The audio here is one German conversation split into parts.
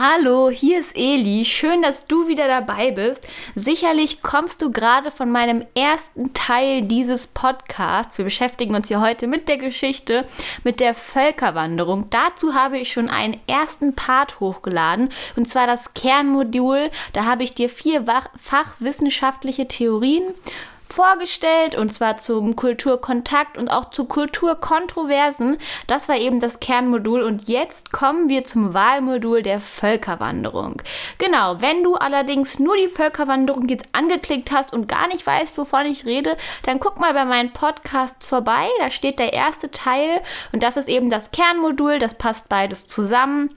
Hallo, hier ist Eli. Schön, dass du wieder dabei bist. Sicherlich kommst du gerade von meinem ersten Teil dieses Podcasts. Wir beschäftigen uns hier heute mit der Geschichte, mit der Völkerwanderung. Dazu habe ich schon einen ersten Part hochgeladen, und zwar das Kernmodul. Da habe ich dir vier fachwissenschaftliche Theorien vorgestellt und zwar zum Kulturkontakt und auch zu Kulturkontroversen. Das war eben das Kernmodul und jetzt kommen wir zum Wahlmodul der Völkerwanderung. Genau, wenn du allerdings nur die Völkerwanderung jetzt angeklickt hast und gar nicht weißt, wovon ich rede, dann guck mal bei meinen Podcasts vorbei. Da steht der erste Teil und das ist eben das Kernmodul. Das passt beides zusammen.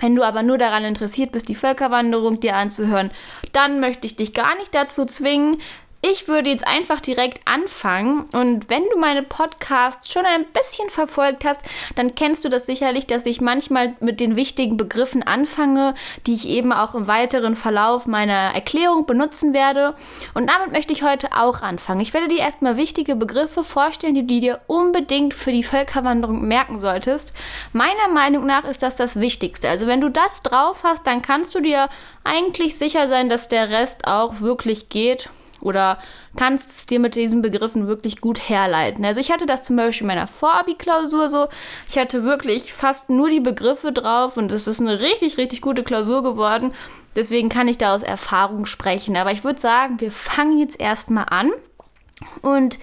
Wenn du aber nur daran interessiert bist, die Völkerwanderung dir anzuhören, dann möchte ich dich gar nicht dazu zwingen. Ich würde jetzt einfach direkt anfangen und wenn du meine Podcasts schon ein bisschen verfolgt hast, dann kennst du das sicherlich, dass ich manchmal mit den wichtigen Begriffen anfange, die ich eben auch im weiteren Verlauf meiner Erklärung benutzen werde. Und damit möchte ich heute auch anfangen. Ich werde dir erstmal wichtige Begriffe vorstellen, die du dir unbedingt für die Völkerwanderung merken solltest. Meiner Meinung nach ist das das Wichtigste. Also wenn du das drauf hast, dann kannst du dir eigentlich sicher sein, dass der Rest auch wirklich geht oder kannst es dir mit diesen Begriffen wirklich gut herleiten. Also ich hatte das zum Beispiel in meiner Vorabi-Klausur so. Ich hatte wirklich fast nur die Begriffe drauf und es ist eine richtig, richtig gute Klausur geworden. Deswegen kann ich da aus Erfahrung sprechen. Aber ich würde sagen, wir fangen jetzt erstmal an und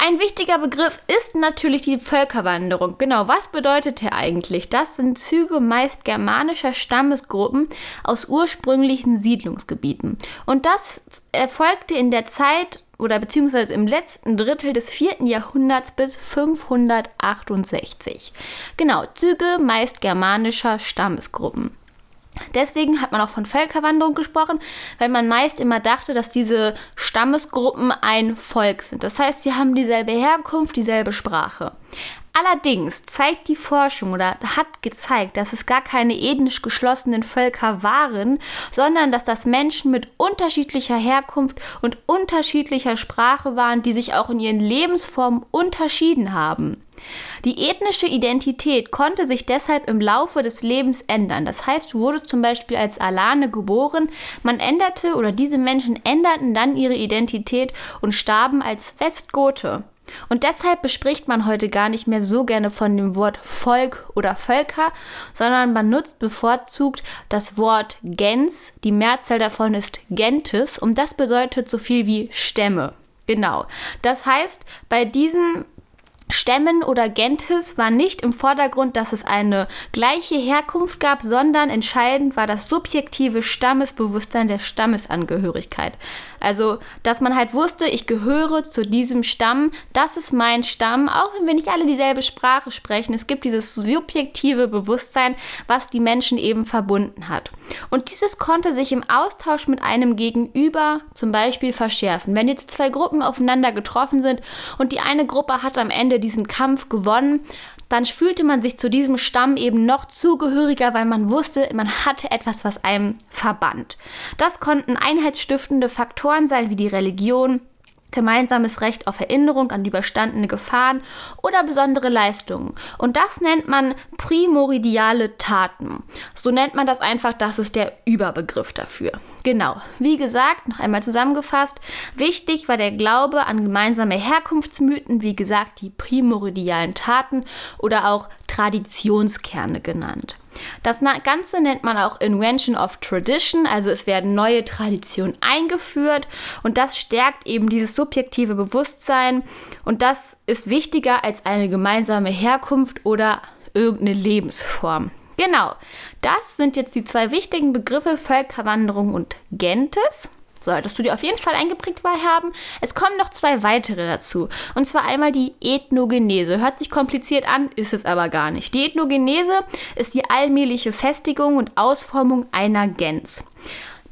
ein wichtiger Begriff ist natürlich die Völkerwanderung. Genau, was bedeutet der eigentlich? Das sind Züge meist germanischer Stammesgruppen aus ursprünglichen Siedlungsgebieten. Und das erfolgte in der Zeit oder beziehungsweise im letzten Drittel des vierten Jahrhunderts bis 568. Genau, Züge meist germanischer Stammesgruppen. Deswegen hat man auch von Völkerwanderung gesprochen, weil man meist immer dachte, dass diese Stammesgruppen ein Volk sind. Das heißt, sie haben dieselbe Herkunft, dieselbe Sprache. Allerdings zeigt die Forschung oder hat gezeigt, dass es gar keine ethnisch geschlossenen Völker waren, sondern dass das Menschen mit unterschiedlicher Herkunft und unterschiedlicher Sprache waren, die sich auch in ihren Lebensformen unterschieden haben. Die ethnische Identität konnte sich deshalb im Laufe des Lebens ändern. Das heißt, du wurdest zum Beispiel als Alane geboren, man änderte oder diese Menschen änderten dann ihre Identität und starben als Westgote. Und deshalb bespricht man heute gar nicht mehr so gerne von dem Wort Volk oder Völker, sondern man nutzt bevorzugt das Wort Gens. Die Mehrzahl davon ist Gentes und das bedeutet so viel wie Stämme. Genau. Das heißt, bei diesen Stämmen oder Gentis war nicht im Vordergrund, dass es eine gleiche Herkunft gab, sondern entscheidend war das subjektive Stammesbewusstsein der Stammesangehörigkeit. Also, dass man halt wusste, ich gehöre zu diesem Stamm, das ist mein Stamm, auch wenn wir nicht alle dieselbe Sprache sprechen. Es gibt dieses subjektive Bewusstsein, was die Menschen eben verbunden hat. Und dieses konnte sich im Austausch mit einem Gegenüber zum Beispiel verschärfen. Wenn jetzt zwei Gruppen aufeinander getroffen sind und die eine Gruppe hat am Ende diesen Kampf gewonnen, dann fühlte man sich zu diesem Stamm eben noch zugehöriger, weil man wusste, man hatte etwas, was einem verband. Das konnten einheitsstiftende Faktoren sein, wie die Religion, gemeinsames Recht auf Erinnerung an überstandene Gefahren oder besondere Leistungen. Und das nennt man primordiale Taten. So nennt man das einfach, das ist der Überbegriff dafür. Genau, wie gesagt, noch einmal zusammengefasst, wichtig war der Glaube an gemeinsame Herkunftsmythen, wie gesagt, die primordialen Taten oder auch Traditionskerne genannt. Das Ganze nennt man auch Invention of Tradition, also es werden neue Traditionen eingeführt und das stärkt eben dieses subjektive Bewusstsein und das ist wichtiger als eine gemeinsame Herkunft oder irgendeine Lebensform. Genau, das sind jetzt die zwei wichtigen Begriffe Völkerwanderung und Gentes. Solltest du dir auf jeden Fall eingeprägt haben. Es kommen noch zwei weitere dazu. Und zwar einmal die Ethnogenese. Hört sich kompliziert an, ist es aber gar nicht. Die Ethnogenese ist die allmähliche Festigung und Ausformung einer Gens.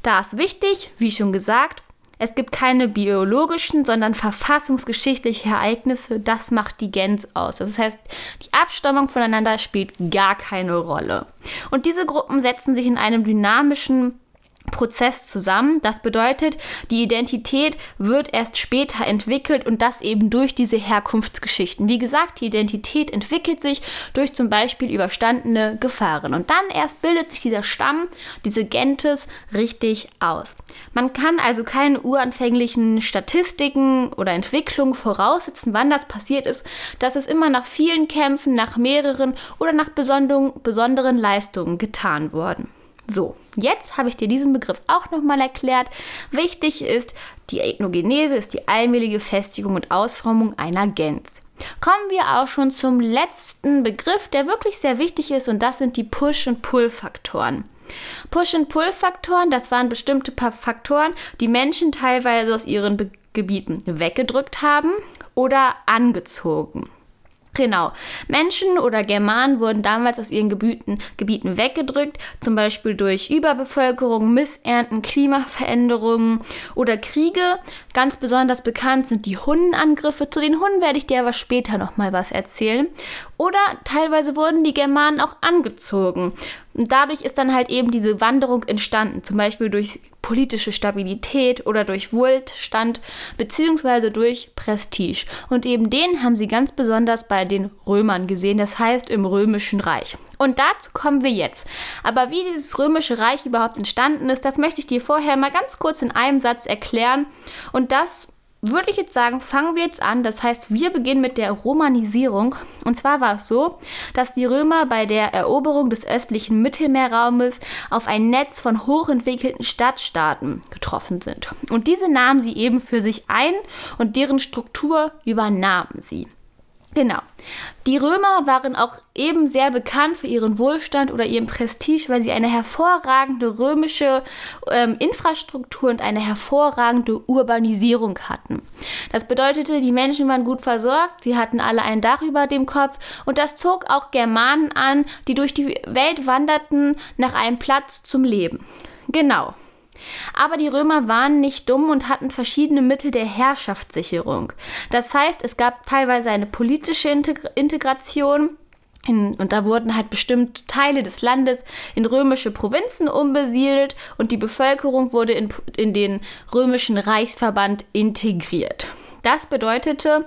Da ist wichtig, wie schon gesagt, es gibt keine biologischen, sondern verfassungsgeschichtliche Ereignisse. Das macht die Gens aus. Das heißt, die Abstammung voneinander spielt gar keine Rolle. Und diese Gruppen setzen sich in einem dynamischen Prozess zusammen. Das bedeutet, die Identität wird erst später entwickelt und das eben durch diese Herkunftsgeschichten. Wie gesagt, die Identität entwickelt sich durch zum Beispiel überstandene Gefahren und dann erst bildet sich dieser Stamm, diese Gentes richtig aus. Man kann also keine uranfänglichen Statistiken oder Entwicklungen voraussetzen, wann das passiert ist, dass es immer nach vielen Kämpfen, nach mehreren oder nach besonderen Leistungen getan worden. So, jetzt habe ich dir diesen Begriff auch nochmal erklärt. Wichtig ist, die Ethnogenese ist die allmähliche Festigung und Ausformung einer Gens. Kommen wir auch schon zum letzten Begriff, der wirklich sehr wichtig ist, und das sind die Push- und Pull-Faktoren. Push- und Pull-Faktoren, das waren bestimmte Faktoren, die Menschen teilweise aus ihren Be Gebieten weggedrückt haben oder angezogen. Genau. Menschen oder Germanen wurden damals aus ihren Gebieten, Gebieten weggedrückt, zum Beispiel durch Überbevölkerung, Missernten, Klimaveränderungen oder Kriege. Ganz besonders bekannt sind die Hundenangriffe. Zu den Hunden werde ich dir aber später nochmal was erzählen. Oder teilweise wurden die Germanen auch angezogen. Und dadurch ist dann halt eben diese Wanderung entstanden, zum Beispiel durch politische Stabilität oder durch Wohlstand beziehungsweise durch Prestige. Und eben den haben sie ganz besonders bei den Römern gesehen, das heißt im römischen Reich. Und dazu kommen wir jetzt. Aber wie dieses römische Reich überhaupt entstanden ist, das möchte ich dir vorher mal ganz kurz in einem Satz erklären. Und das würde ich jetzt sagen, fangen wir jetzt an. Das heißt, wir beginnen mit der Romanisierung. Und zwar war es so, dass die Römer bei der Eroberung des östlichen Mittelmeerraumes auf ein Netz von hochentwickelten Stadtstaaten getroffen sind. Und diese nahmen sie eben für sich ein und deren Struktur übernahmen sie. Genau. Die Römer waren auch eben sehr bekannt für ihren Wohlstand oder ihren Prestige, weil sie eine hervorragende römische ähm, Infrastruktur und eine hervorragende Urbanisierung hatten. Das bedeutete, die Menschen waren gut versorgt, sie hatten alle ein Dach über dem Kopf und das zog auch Germanen an, die durch die Welt wanderten nach einem Platz zum Leben. Genau. Aber die Römer waren nicht dumm und hatten verschiedene Mittel der Herrschaftssicherung. Das heißt, es gab teilweise eine politische Integration. In, und da wurden halt bestimmte Teile des Landes in römische Provinzen umbesiedelt und die Bevölkerung wurde in, in den römischen Reichsverband integriert. Das bedeutete,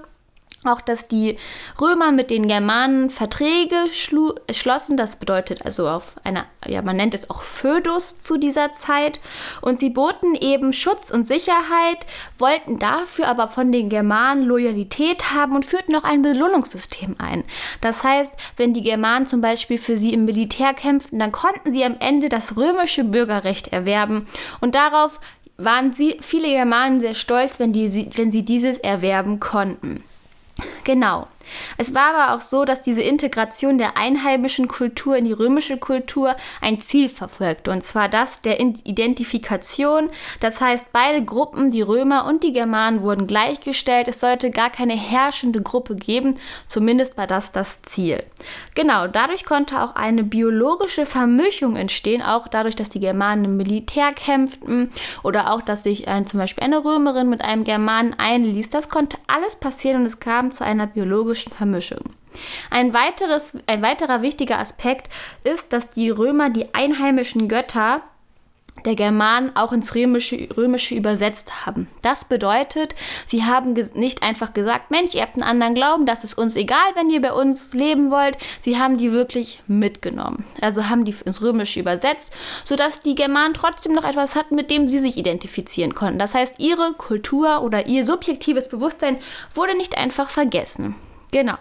auch, dass die Römer mit den Germanen Verträge schlossen, das bedeutet also auf einer, ja, man nennt es auch Födus zu dieser Zeit. Und sie boten eben Schutz und Sicherheit, wollten dafür aber von den Germanen Loyalität haben und führten auch ein Belohnungssystem ein. Das heißt, wenn die Germanen zum Beispiel für sie im Militär kämpften, dann konnten sie am Ende das römische Bürgerrecht erwerben. Und darauf waren sie, viele Germanen sehr stolz, wenn, die, wenn sie dieses erwerben konnten. Genau. Es war aber auch so, dass diese Integration der einheimischen Kultur in die römische Kultur ein Ziel verfolgte, und zwar das der Identifikation. Das heißt, beide Gruppen, die Römer und die Germanen, wurden gleichgestellt. Es sollte gar keine herrschende Gruppe geben, zumindest war das das Ziel. Genau, dadurch konnte auch eine biologische Vermischung entstehen, auch dadurch, dass die Germanen im Militär kämpften oder auch, dass sich ein, zum Beispiel eine Römerin mit einem Germanen einließ. Das konnte alles passieren und es kam zu einer biologischen biologischen Vermischung. Ein, weiteres, ein weiterer wichtiger Aspekt ist, dass die Römer die einheimischen Götter der Germanen auch ins Römische, Römische übersetzt haben. Das bedeutet, sie haben nicht einfach gesagt, Mensch, ihr habt einen anderen Glauben, das ist uns egal, wenn ihr bei uns leben wollt. Sie haben die wirklich mitgenommen. Also haben die ins Römische übersetzt, sodass die Germanen trotzdem noch etwas hatten, mit dem sie sich identifizieren konnten. Das heißt, ihre Kultur oder ihr subjektives Bewusstsein wurde nicht einfach vergessen. Genau.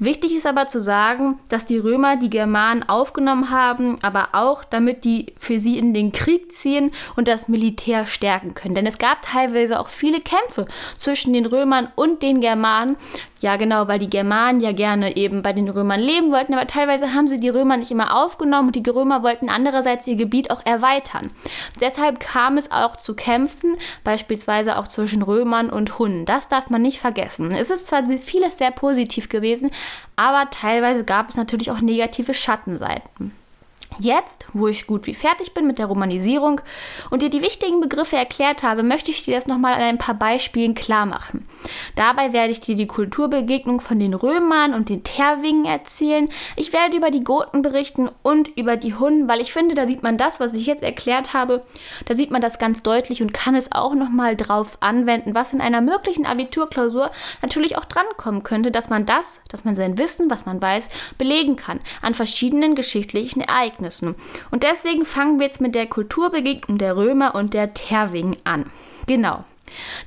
Wichtig ist aber zu sagen, dass die Römer die Germanen aufgenommen haben, aber auch damit die für sie in den Krieg ziehen und das Militär stärken können. Denn es gab teilweise auch viele Kämpfe zwischen den Römern und den Germanen. Ja, genau, weil die Germanen ja gerne eben bei den Römern leben wollten, aber teilweise haben sie die Römer nicht immer aufgenommen und die Römer wollten andererseits ihr Gebiet auch erweitern. Deshalb kam es auch zu Kämpfen, beispielsweise auch zwischen Römern und Hunden. Das darf man nicht vergessen. Es ist zwar vieles sehr positiv gewesen, aber teilweise gab es natürlich auch negative Schattenseiten. Jetzt, wo ich gut wie fertig bin mit der Romanisierung und dir die wichtigen Begriffe erklärt habe, möchte ich dir das nochmal an ein paar Beispielen klar machen. Dabei werde ich dir die Kulturbegegnung von den Römern und den Terwingen erzählen. Ich werde über die Goten berichten und über die Hunnen, weil ich finde, da sieht man das, was ich jetzt erklärt habe, da sieht man das ganz deutlich und kann es auch nochmal drauf anwenden, was in einer möglichen Abiturklausur natürlich auch drankommen könnte, dass man das, dass man sein Wissen, was man weiß, belegen kann an verschiedenen geschichtlichen Ereignissen. Ereignissen. Und deswegen fangen wir jetzt mit der Kulturbegegnung der Römer und der Terwingen an. Genau.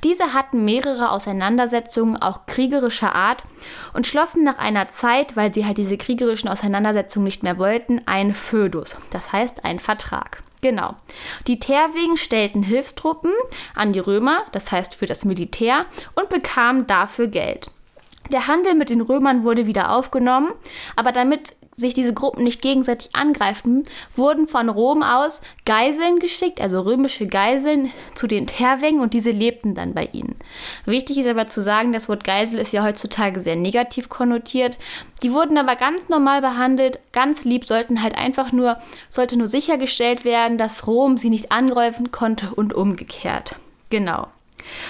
Diese hatten mehrere Auseinandersetzungen, auch kriegerischer Art, und schlossen nach einer Zeit, weil sie halt diese kriegerischen Auseinandersetzungen nicht mehr wollten, einen Födus, das heißt einen Vertrag. Genau. Die Terwingen stellten Hilfstruppen an die Römer, das heißt für das Militär, und bekamen dafür Geld. Der Handel mit den Römern wurde wieder aufgenommen, aber damit sich diese Gruppen nicht gegenseitig angreifen, wurden von Rom aus Geiseln geschickt, also römische Geiseln, zu den Terwingen und diese lebten dann bei ihnen. Wichtig ist aber zu sagen, das Wort Geisel ist ja heutzutage sehr negativ konnotiert. Die wurden aber ganz normal behandelt, ganz lieb, sollten halt einfach nur, sollte nur sichergestellt werden, dass Rom sie nicht angreifen konnte und umgekehrt. Genau.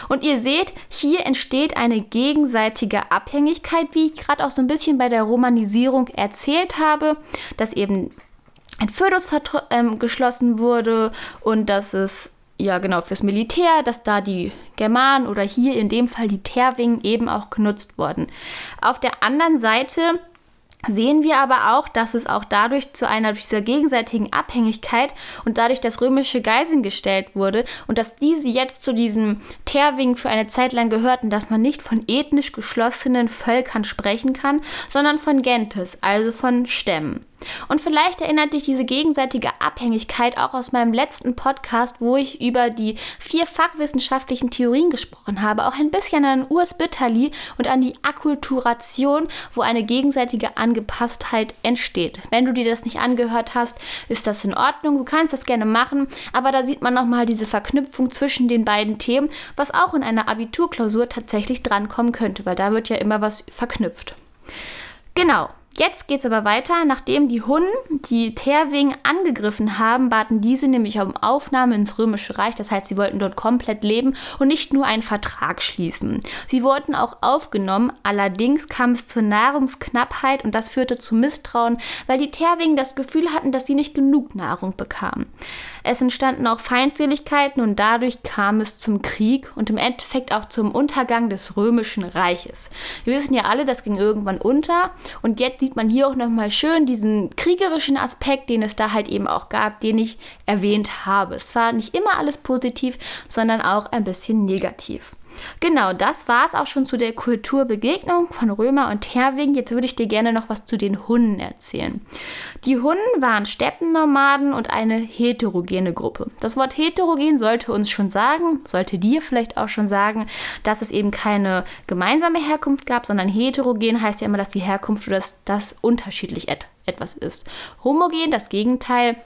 Und ihr seht, hier entsteht eine gegenseitige Abhängigkeit, wie ich gerade auch so ein bisschen bei der Romanisierung erzählt habe, dass eben ein Födus ähm, geschlossen wurde und dass es ja genau fürs Militär, dass da die Germanen oder hier in dem Fall die Terwingen eben auch genutzt wurden. Auf der anderen Seite sehen wir aber auch, dass es auch dadurch zu einer dieser gegenseitigen Abhängigkeit und dadurch, dass römische Geiseln gestellt wurde und dass diese jetzt zu diesem Terwing für eine Zeit lang gehörten, dass man nicht von ethnisch geschlossenen Völkern sprechen kann, sondern von Gentes, also von Stämmen. Und vielleicht erinnert dich diese gegenseitige Abhängigkeit auch aus meinem letzten Podcast, wo ich über die vier fachwissenschaftlichen Theorien gesprochen habe, auch ein bisschen an Urs Bitterli und an die Akkulturation, wo eine gegenseitige Angepasstheit entsteht. Wenn du dir das nicht angehört hast, ist das in Ordnung. Du kannst das gerne machen, aber da sieht man nochmal diese Verknüpfung zwischen den beiden Themen, was auch in einer Abiturklausur tatsächlich drankommen könnte, weil da wird ja immer was verknüpft. Genau, Jetzt geht es aber weiter. Nachdem die Hunnen die Terwing angegriffen haben, baten diese nämlich um Aufnahme ins Römische Reich. Das heißt, sie wollten dort komplett leben und nicht nur einen Vertrag schließen. Sie wurden auch aufgenommen. Allerdings kam es zur Nahrungsknappheit und das führte zu Misstrauen, weil die Terwingen das Gefühl hatten, dass sie nicht genug Nahrung bekamen. Es entstanden auch Feindseligkeiten und dadurch kam es zum Krieg und im Endeffekt auch zum Untergang des Römischen Reiches. Wir wissen ja alle, das ging irgendwann unter und jetzt sieht man hier auch nochmal schön diesen kriegerischen Aspekt, den es da halt eben auch gab, den ich erwähnt habe. Es war nicht immer alles positiv, sondern auch ein bisschen negativ. Genau, das war es auch schon zu der Kulturbegegnung von Römer und Terwing. Jetzt würde ich dir gerne noch was zu den Hunnen erzählen. Die Hunnen waren Steppennomaden und eine heterogene Gruppe. Das Wort heterogen sollte uns schon sagen, sollte dir vielleicht auch schon sagen, dass es eben keine gemeinsame Herkunft gab, sondern heterogen heißt ja immer, dass die Herkunft oder dass das unterschiedlich et etwas ist. Homogen, das Gegenteil,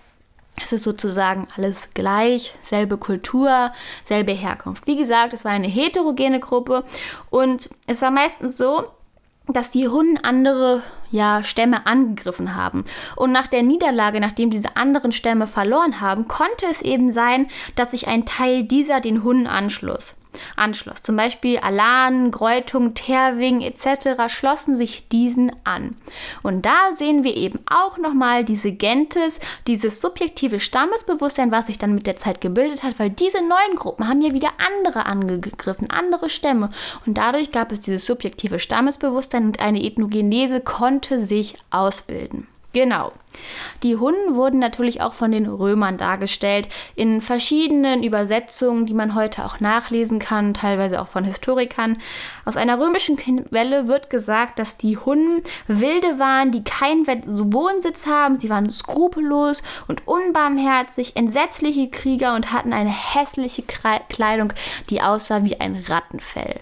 es ist sozusagen alles gleich, selbe Kultur, selbe Herkunft. Wie gesagt, es war eine heterogene Gruppe und es war meistens so, dass die Hunnen andere ja, Stämme angegriffen haben. Und nach der Niederlage, nachdem diese anderen Stämme verloren haben, konnte es eben sein, dass sich ein Teil dieser den Hunnen anschloss anschloss. Zum Beispiel Alan, Gräutung, Terwing etc. schlossen sich diesen an. Und da sehen wir eben auch nochmal diese Gentes, dieses subjektive Stammesbewusstsein, was sich dann mit der Zeit gebildet hat, weil diese neuen Gruppen haben ja wieder andere angegriffen, andere Stämme. Und dadurch gab es dieses subjektive Stammesbewusstsein und eine Ethnogenese konnte sich ausbilden. Genau. Die Hunnen wurden natürlich auch von den Römern dargestellt in verschiedenen Übersetzungen, die man heute auch nachlesen kann, teilweise auch von Historikern. Aus einer römischen Quelle wird gesagt, dass die Hunnen Wilde waren, die keinen Wohnsitz haben. Sie waren skrupellos und unbarmherzig, entsetzliche Krieger und hatten eine hässliche Kleidung, die aussah wie ein Rattenfell.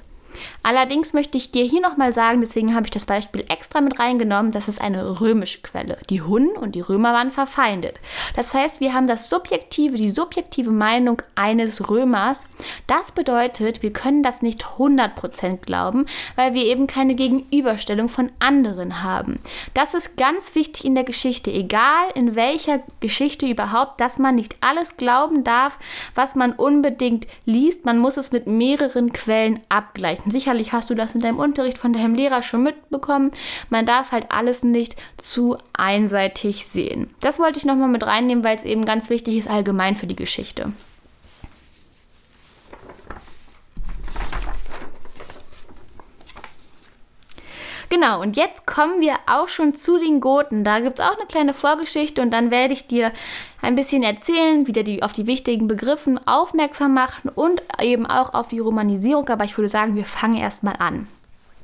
Allerdings möchte ich dir hier nochmal sagen, deswegen habe ich das Beispiel extra mit reingenommen, das ist eine römische Quelle. Die Hunnen und die Römer waren verfeindet. Das heißt, wir haben das subjektive, die subjektive Meinung eines Römers. Das bedeutet, wir können das nicht 100% glauben, weil wir eben keine Gegenüberstellung von anderen haben. Das ist ganz wichtig in der Geschichte, egal in welcher Geschichte überhaupt, dass man nicht alles glauben darf, was man unbedingt liest. Man muss es mit mehreren Quellen abgleichen. Sicherlich hast du das in deinem Unterricht von deinem Lehrer schon mitbekommen. Man darf halt alles nicht zu einseitig sehen. Das wollte ich nochmal mit reinnehmen, weil es eben ganz wichtig ist allgemein für die Geschichte. Genau, und jetzt kommen wir auch schon zu den Goten. Da gibt es auch eine kleine Vorgeschichte und dann werde ich dir ein bisschen erzählen, wieder die, auf die wichtigen Begriffen aufmerksam machen und eben auch auf die Romanisierung. Aber ich würde sagen, wir fangen erstmal an.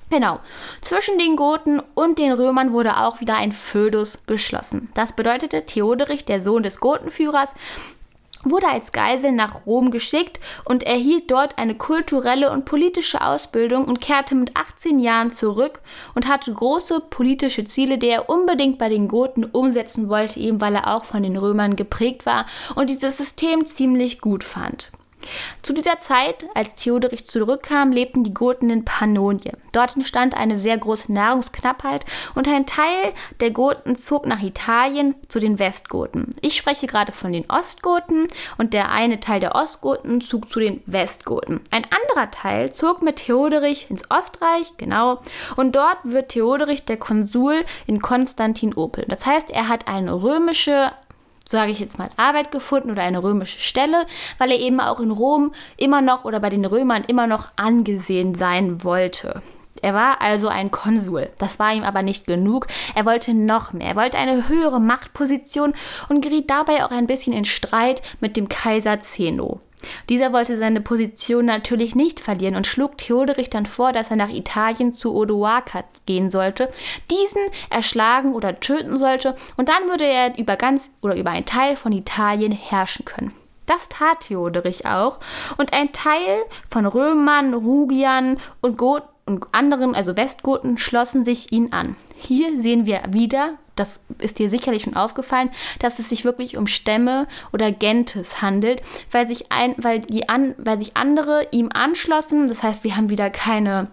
Genau. Zwischen den Goten und den Römern wurde auch wieder ein Födus geschlossen. Das bedeutete, Theoderich, der Sohn des Gotenführers, wurde als Geisel nach Rom geschickt und erhielt dort eine kulturelle und politische Ausbildung und kehrte mit 18 Jahren zurück und hatte große politische Ziele, die er unbedingt bei den Goten umsetzen wollte, eben weil er auch von den Römern geprägt war und dieses System ziemlich gut fand. Zu dieser Zeit, als Theoderich zurückkam, lebten die Goten in Pannonien. Dort entstand eine sehr große Nahrungsknappheit und ein Teil der Goten zog nach Italien zu den Westgoten. Ich spreche gerade von den Ostgoten und der eine Teil der Ostgoten zog zu den Westgoten. Ein anderer Teil zog mit Theoderich ins Ostreich, genau, und dort wird Theoderich der Konsul in Konstantinopel. Das heißt, er hat eine römische sage ich jetzt mal, Arbeit gefunden oder eine römische Stelle, weil er eben auch in Rom immer noch oder bei den Römern immer noch angesehen sein wollte. Er war also ein Konsul. Das war ihm aber nicht genug. Er wollte noch mehr. Er wollte eine höhere Machtposition und geriet dabei auch ein bisschen in Streit mit dem Kaiser Zeno. Dieser wollte seine Position natürlich nicht verlieren und schlug Theoderich dann vor, dass er nach Italien zu Odoaker gehen sollte, diesen erschlagen oder töten sollte und dann würde er über ganz oder über einen Teil von Italien herrschen können. Das tat Theoderich auch und ein Teil von Römern, Rugiern und Goten und anderen, also Westgoten, schlossen sich ihn an. Hier sehen wir wieder, das ist dir sicherlich schon aufgefallen, dass es sich wirklich um Stämme oder Gentes handelt, weil sich, ein, weil die an, weil sich andere ihm anschlossen. Das heißt, wir haben wieder keine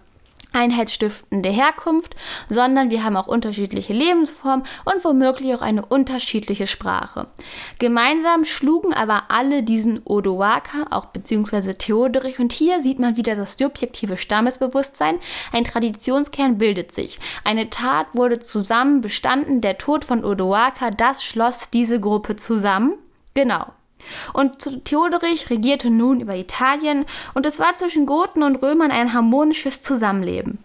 einheitsstiftende Herkunft, sondern wir haben auch unterschiedliche Lebensformen und womöglich auch eine unterschiedliche Sprache. Gemeinsam schlugen aber alle diesen Odoaker, auch beziehungsweise Theoderich, und hier sieht man wieder das subjektive Stammesbewusstsein. Ein Traditionskern bildet sich. Eine Tat wurde zusammen bestanden, der Tod von Odoaker, das schloss diese Gruppe zusammen. Genau. Und Theoderich regierte nun über Italien und es war zwischen Goten und Römern ein harmonisches Zusammenleben.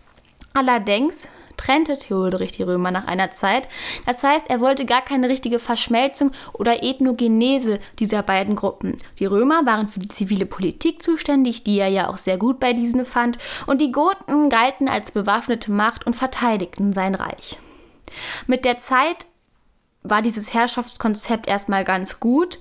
Allerdings trennte Theoderich die Römer nach einer Zeit. Das heißt, er wollte gar keine richtige Verschmelzung oder Ethnogenese dieser beiden Gruppen. Die Römer waren für die zivile Politik zuständig, die er ja auch sehr gut bei diesen fand, und die Goten galten als bewaffnete Macht und verteidigten sein Reich. Mit der Zeit war dieses Herrschaftskonzept erstmal ganz gut,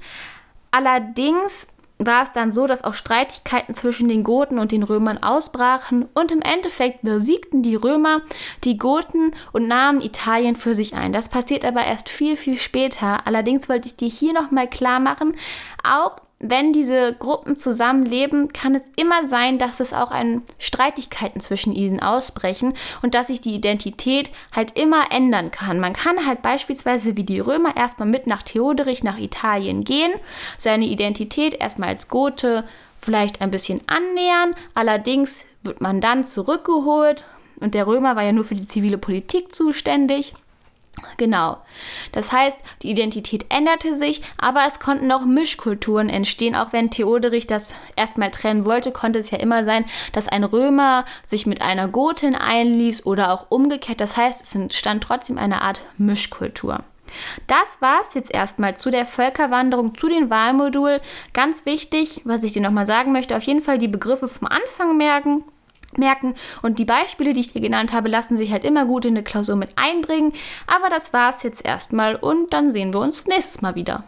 Allerdings war es dann so, dass auch Streitigkeiten zwischen den Goten und den Römern ausbrachen und im Endeffekt besiegten die Römer die Goten und nahmen Italien für sich ein. Das passiert aber erst viel, viel später. Allerdings wollte ich dir hier nochmal klar machen, auch wenn diese Gruppen zusammenleben, kann es immer sein, dass es auch ein Streitigkeiten zwischen ihnen ausbrechen und dass sich die Identität halt immer ändern kann. Man kann halt beispielsweise wie die Römer erstmal mit nach Theoderich nach Italien gehen, seine Identität erstmal als Gote vielleicht ein bisschen annähern, allerdings wird man dann zurückgeholt und der Römer war ja nur für die zivile Politik zuständig. Genau. Das heißt, die Identität änderte sich, aber es konnten auch Mischkulturen entstehen. Auch wenn Theoderich das erstmal trennen wollte, konnte es ja immer sein, dass ein Römer sich mit einer Gotin einließ oder auch umgekehrt. Das heißt, es entstand trotzdem eine Art Mischkultur. Das war es jetzt erstmal zu der Völkerwanderung, zu den Wahlmodul. Ganz wichtig, was ich dir nochmal sagen möchte, auf jeden Fall die Begriffe vom Anfang merken merken. Und die Beispiele, die ich dir genannt habe, lassen sich halt immer gut in eine Klausur mit einbringen. Aber das war es jetzt erstmal und dann sehen wir uns nächstes Mal wieder.